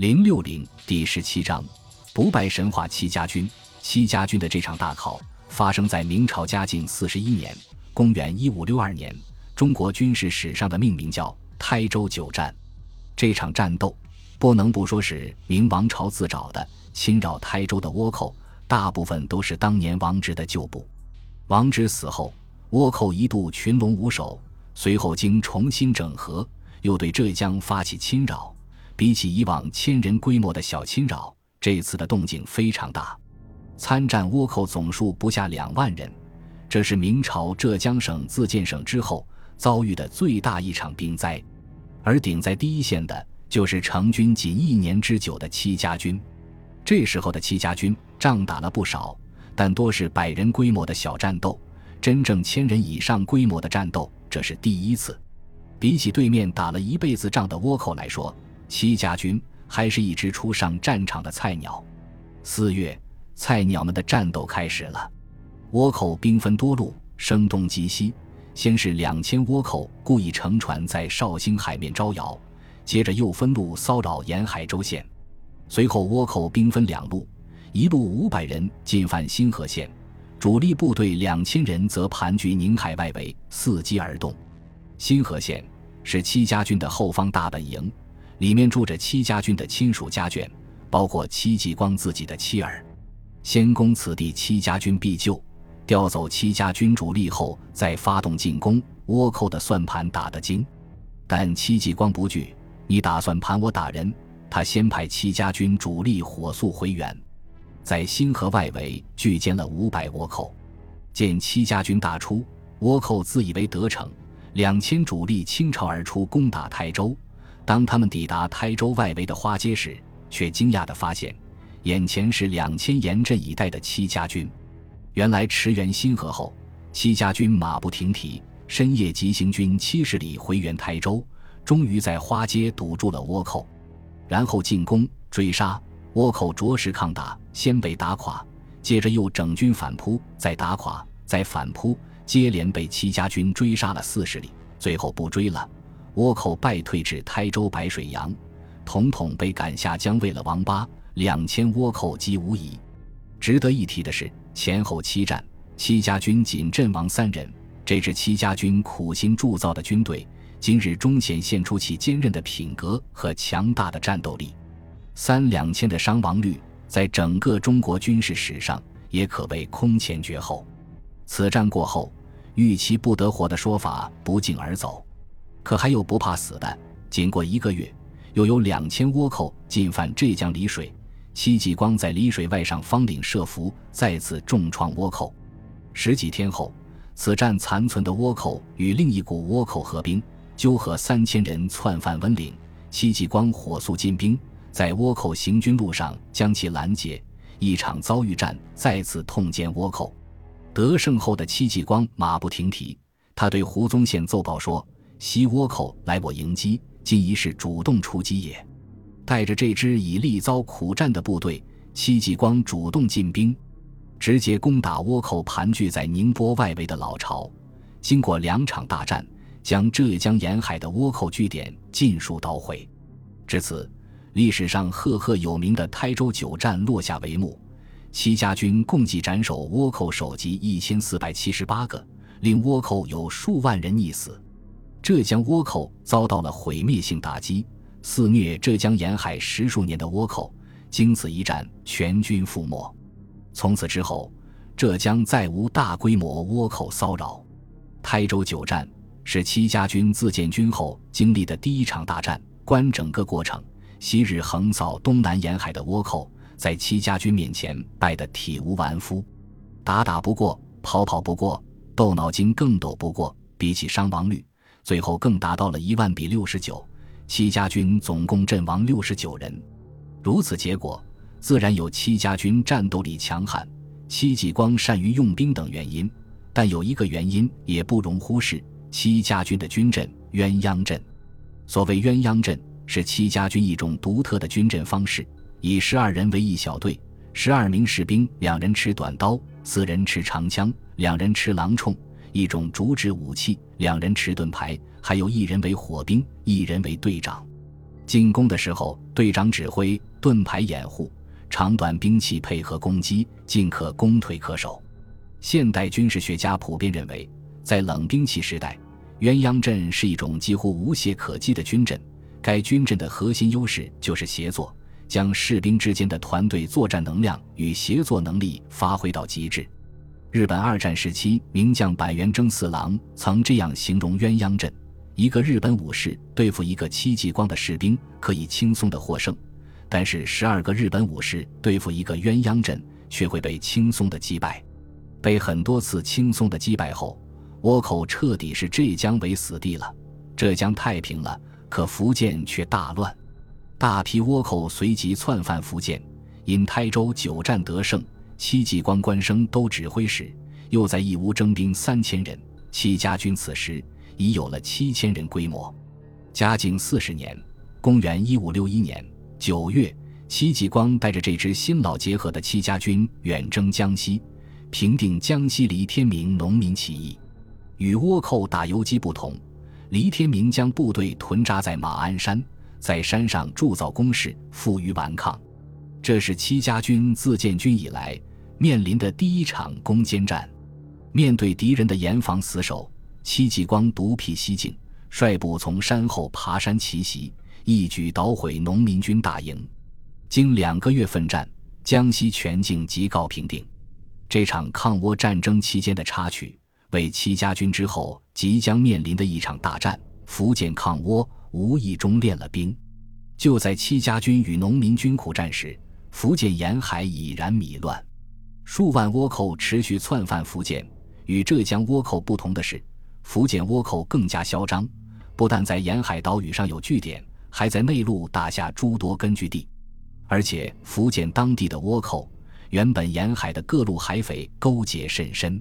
零六零第十七章，不败神话戚家军。戚家军的这场大考发生在明朝嘉靖四十一年，公元一五六二年。中国军事史上的命名叫台州九战。这场战斗不能不说是明王朝自找的。侵扰台州的倭寇，大部分都是当年王直的旧部。王直死后，倭寇一度群龙无首，随后经重新整合，又对浙江发起侵扰。比起以往千人规模的小侵扰，这次的动静非常大。参战倭寇总数不下两万人，这是明朝浙江省自建省之后遭遇的最大一场兵灾。而顶在第一线的，就是成军仅一年之久的戚家军。这时候的戚家军仗打了不少，但多是百人规模的小战斗，真正千人以上规模的战斗，这是第一次。比起对面打了一辈子仗的倭寇来说，戚家军还是一支初上战场的菜鸟。四月，菜鸟们的战斗开始了。倭寇兵分多路，声东击西。先是两千倭寇故意乘船在绍兴海面招摇，接着又分路骚扰沿海州县。随后，倭寇兵分两路，一路五百人进犯新河县，主力部队两千人则盘踞宁海外围，伺机而动。新河县是戚家军的后方大本营。里面住着戚家军的亲属家眷，包括戚继光自己的妻儿。先攻此地，戚家军必救，调走戚家军主力后再发动进攻。倭寇的算盘打得精，但戚继光不惧。你打算盘我打人？他先派戚家军主力火速回援，在新河外围聚歼了五百倭寇。见戚家军大出，倭寇自以为得逞，两千主力倾巢而出，攻打台州。当他们抵达台州外围的花街时，却惊讶地发现，眼前是两千严阵以待的戚家军。原来驰援新河后，戚家军马不停蹄，深夜急行军七十里回援台州，终于在花街堵住了倭寇，然后进攻追杀倭寇，着实抗打，先被打垮，接着又整军反扑，再打垮，再反扑，接连被戚家军追杀了四十里，最后不追了。倭寇败退至台州白水洋，统统被赶下江为了王八，两千倭寇即无疑。值得一提的是，前后七战，戚家军仅阵亡三人。这支戚家军苦心铸造的军队，今日终显现出其坚韧的品格和强大的战斗力。三两千的伤亡率，在整个中国军事史上也可谓空前绝后。此战过后，遇其不得活的说法不胫而走。可还有不怕死的。仅过一个月，又有两千倭寇进犯浙江丽水。戚继光在丽水外上方岭设伏，再次重创倭寇。十几天后，此战残存的倭寇与另一股倭寇合兵，纠合三千人窜犯温岭。戚继光火速进兵，在倭寇行军路上将其拦截。一场遭遇战，再次痛歼倭寇。得胜后的戚继光马不停蹄，他对胡宗宪奏报说。西倭寇来我迎击，今已是主动出击也。带着这支已历遭苦战的部队，戚继光主动进兵，直接攻打倭寇盘踞在宁波外围的老巢。经过两场大战，将浙江沿海的倭寇据点尽数捣毁。至此，历史上赫赫有名的台州九战落下帷幕。戚家军共计斩首倭寇首级一千四百七十八个，令倭寇有数万人溺死。浙江倭寇遭到了毁灭性打击，肆虐浙江沿海十数年的倭寇，经此一战全军覆没。从此之后，浙江再无大规模倭寇骚扰。台州九战是戚家军自建军后经历的第一场大战。观整个过程，昔日横扫东南沿海的倭寇，在戚家军面前败得体无完肤，打打不过，跑跑不过，斗脑筋更斗不过。比起伤亡率。最后更达到了一万比六十九，戚家军总共阵亡六十九人。如此结果，自然有戚家军战斗力强悍、戚继光善于用兵等原因。但有一个原因也不容忽视：戚家军的军阵——鸳鸯阵。所谓鸳鸯阵，是戚家军一种独特的军阵方式，以十二人为一小队，十二名士兵，两人持短刀，四人持长枪，两人持狼铳。一种竹制武器，两人持盾牌，还有一人为火兵，一人为队长。进攻的时候，队长指挥，盾牌掩护，长短兵器配合攻击，进可攻，退可守。现代军事学家普遍认为，在冷兵器时代，鸳鸯阵是一种几乎无懈可击的军阵。该军阵的核心优势就是协作，将士兵之间的团队作战能量与协作能力发挥到极致。日本二战时期，名将板垣征四郎曾这样形容鸳鸯阵：一个日本武士对付一个戚继光的士兵，可以轻松的获胜；但是十二个日本武士对付一个鸳鸯阵，却会被轻松的击败。被很多次轻松的击败后，倭寇彻底视浙江为死地了。浙江太平了，可福建却大乱，大批倭寇随即窜犯福建，因台州久战得胜。戚继光官升都指挥使，又在义乌征兵三千人。戚家军此时已有了七千人规模。嘉靖四十年（公元一五六一年）九月，戚继光带着这支新老结合的戚家军远征江西，平定江西黎天明农民起义。与倭寇打游击不同，黎天明将部队屯扎在马鞍山，在山上铸造工事，负隅顽抗。这是戚家军自建军以来。面临的第一场攻坚战，面对敌人的严防死守，戚继光独辟蹊径，率部从山后爬山奇袭，一举捣毁农民军大营。经两个月奋战，江西全境即告平定。这场抗倭战争期间的插曲，为戚家军之后即将面临的一场大战——福建抗倭，无意中练了兵。就在戚家军与农民军苦战时，福建沿海已然米乱。数万倭寇持续窜犯福建，与浙江倭寇不同的是，福建倭寇更加嚣张，不但在沿海岛屿上有据点，还在内陆打下诸多根据地。而且，福建当地的倭寇原本沿海的各路海匪勾结甚深，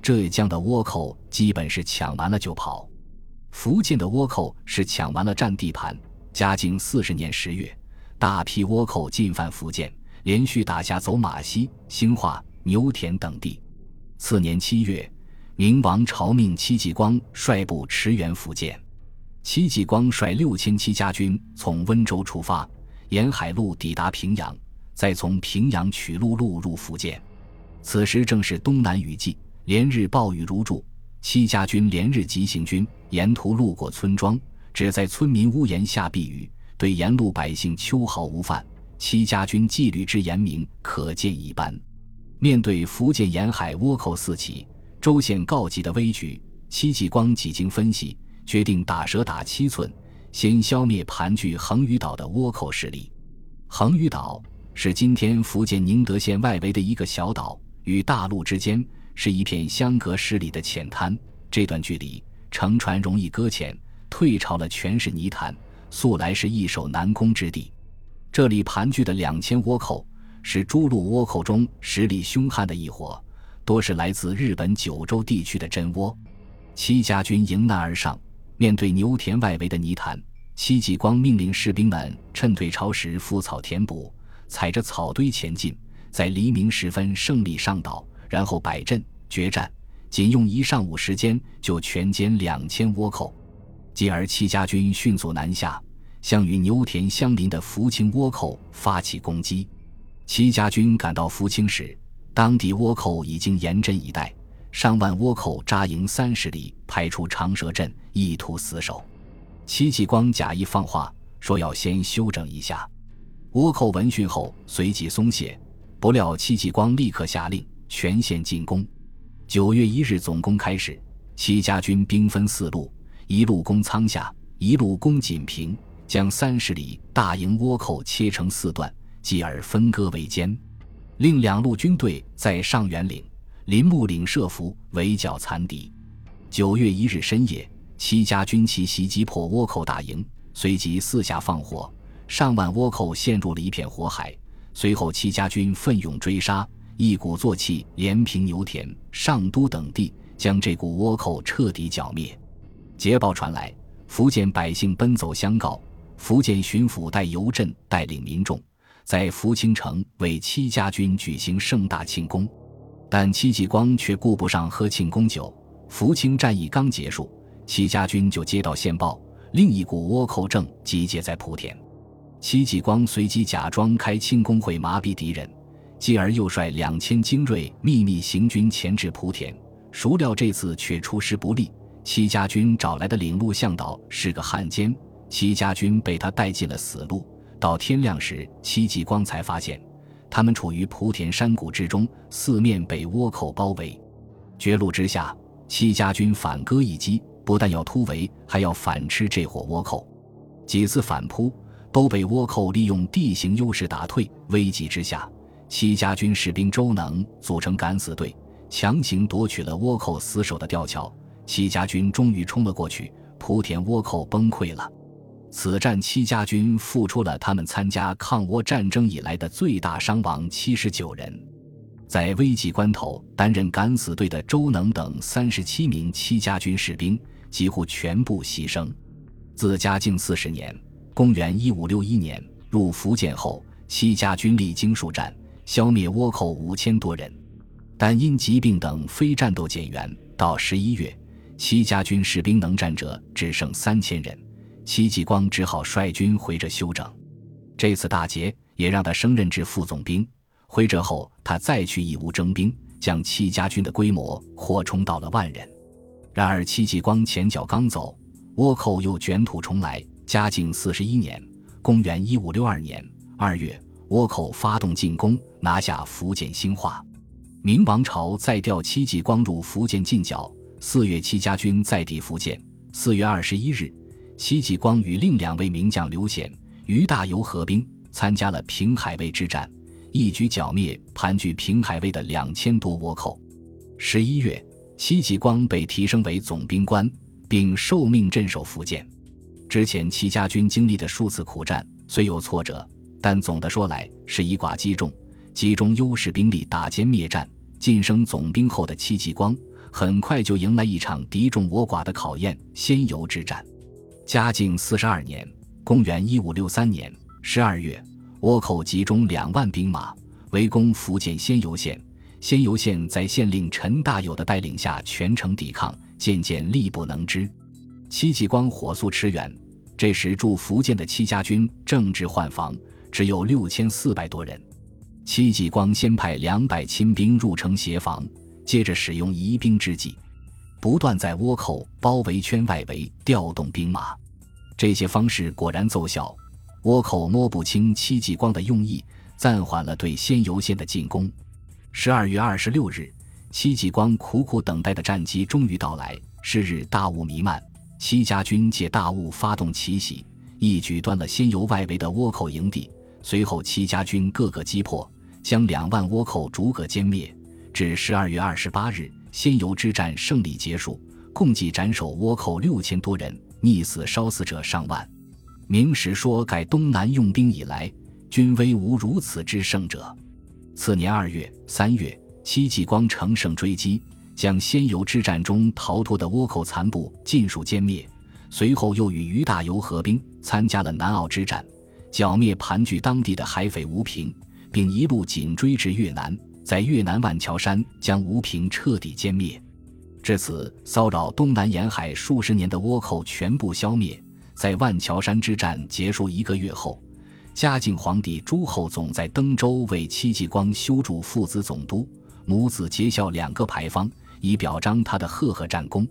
浙江的倭寇基本是抢完了就跑，福建的倭寇是抢完了占地盘。嘉靖四十年十月，大批倭寇进犯福建。连续打下走马溪、兴化、牛田等地。次年七月，明王朝命戚继光率部驰援福建。戚继光率六千戚家军从温州出发，沿海路抵达平阳，再从平阳取路路入福建。此时正是东南雨季，连日暴雨如注。戚家军连日急行军，沿途路过村庄，只在村民屋檐下避雨，对沿路百姓秋毫无犯。戚家军纪律之严明，可见一斑。面对福建沿海倭寇四起、州县告急的危局，戚继光几经分析，决定打蛇打七寸，先消灭盘踞横屿岛的倭寇势力。横屿岛是今天福建宁德县外围的一个小岛，与大陆之间是一片相隔十里的浅滩。这段距离，乘船容易搁浅，退潮了全是泥潭，素来是易守难攻之地。这里盘踞的两千倭寇是诸路倭寇中实力凶悍的一伙，多是来自日本九州地区的真倭。戚家军迎难而上，面对牛田外围的泥潭，戚继光命令士兵们趁退潮时覆草填补，踩着草堆前进，在黎明时分胜利上岛，然后摆阵决战，仅用一上午时间就全歼两千倭寇，继而戚家军迅速南下。向与牛田相邻的福清倭寇发起攻击。戚家军赶到福清时，当地倭寇已经严阵以待，上万倭寇扎营三十里，排出长蛇阵，意图死守。戚继光假意放话，说要先休整一下。倭寇闻讯后随即松懈，不料戚继光立刻下令全线进攻。九月一日总攻开始，戚家军兵分四路，一路攻仓下，一路攻锦屏。将三十里大营倭寇切成四段，继而分割为歼，另两路军队在上元岭、林木岭设伏围剿残敌。九月一日深夜，戚家军旗袭击破倭寇大营，随即四下放火，上万倭寇陷入了一片火海。随后，戚家军奋勇追杀，一鼓作气，连平牛田、上都等地，将这股倭寇彻底剿灭。捷报传来，福建百姓奔走相告。福建巡抚戴尤镇带领民众在福清城为戚家军举行盛大庆功，但戚继光却顾不上喝庆功酒。福清战役刚结束，戚家军就接到线报，另一股倭寇正集结在莆田。戚继光随即假装开庆功会麻痹敌人，继而又率两千精锐秘密行军前至莆田。孰料这次却出师不利，戚家军找来的领路向导是个汉奸，戚家军被他带进了死路。到天亮时，戚继光才发现，他们处于莆田山谷之中，四面被倭寇包围。绝路之下，戚家军反戈一击，不但要突围，还要反吃这伙倭寇。几次反扑。都被倭寇利用地形优势打退。危急之下，戚家军士兵周能组成敢死队，强行夺取了倭寇死守的吊桥。戚家军终于冲了过去，莆田倭寇崩溃了。此战，戚家军付出了他们参加抗倭战争以来的最大伤亡，七十九人。在危急关头，担任敢死队的周能等三十七名戚家军士兵几乎全部牺牲。自嘉靖四十年。公元一五六一年入福建后，戚家军历经数战，消灭倭寇五千多人，但因疾病等非战斗减员，到十一月，戚家军士兵能战者只剩三千人，戚继光只好率军回浙休整。这次大捷也让他升任至副总兵。回浙后，他再去义乌征兵，将戚家军的规模扩充到了万人。然而，戚继光前脚刚走，倭寇又卷土重来。嘉靖四十一年（公元一五六二年）二月，倭寇发动进攻，拿下福建兴化。明王朝再调戚继光入福建近剿。四月，戚家军再抵福建。四月二十一日，戚继光与另两位名将刘显、于大猷合兵，参加了平海卫之战，一举剿灭盘踞平海卫的两千多倭寇。十一月，戚继光被提升为总兵官，并受命镇守福建。之前戚家军经历的数次苦战，虽有挫折，但总的说来是以寡击众，集中优势兵力打歼灭战。晋升总兵后的戚继光，很快就迎来一场敌众我寡的考验——仙游之战。嘉靖四十二年（公元一五六三年）十二月，倭寇集中两万兵马围攻福建仙游县，仙游县在县令陈大有的带领下全城抵抗，渐渐力不能支。戚继光火速驰援，这时驻福建的戚家军正值换防，只有六千四百多人。戚继光先派两百亲兵入城协防，接着使用疑兵之计，不断在倭寇包围圈外围调动兵马。这些方式果然奏效，倭寇摸不清戚继光的用意，暂缓了对仙游县的进攻。十二月二十六日，戚继光苦苦等待的战机终于到来。是日大雾弥漫。戚家军借大雾发动奇袭，一举端了仙游外围的倭寇营地。随后，戚家军各个击破，将两万倭寇逐个歼灭。至十二月二十八日，仙游之战胜利结束，共计斩首倭寇六千多人，溺死烧死者上万。明史说：“改东南用兵以来，均威无如此之胜者。”次年二月、三月，戚继光乘胜追击。将仙游之战中逃脱的倭寇残部尽数歼灭，随后又与于大猷合兵，参加了南澳之战，剿灭盘踞当地的海匪吴平，并一路紧追至越南，在越南万桥山将吴平彻底歼灭。至此，骚扰东南沿海数十年的倭寇全部消灭。在万桥山之战结束一个月后，嘉靖皇帝朱厚总在登州为戚继光修筑父子总督、母子节孝两个牌坊。以表彰他的赫赫战功。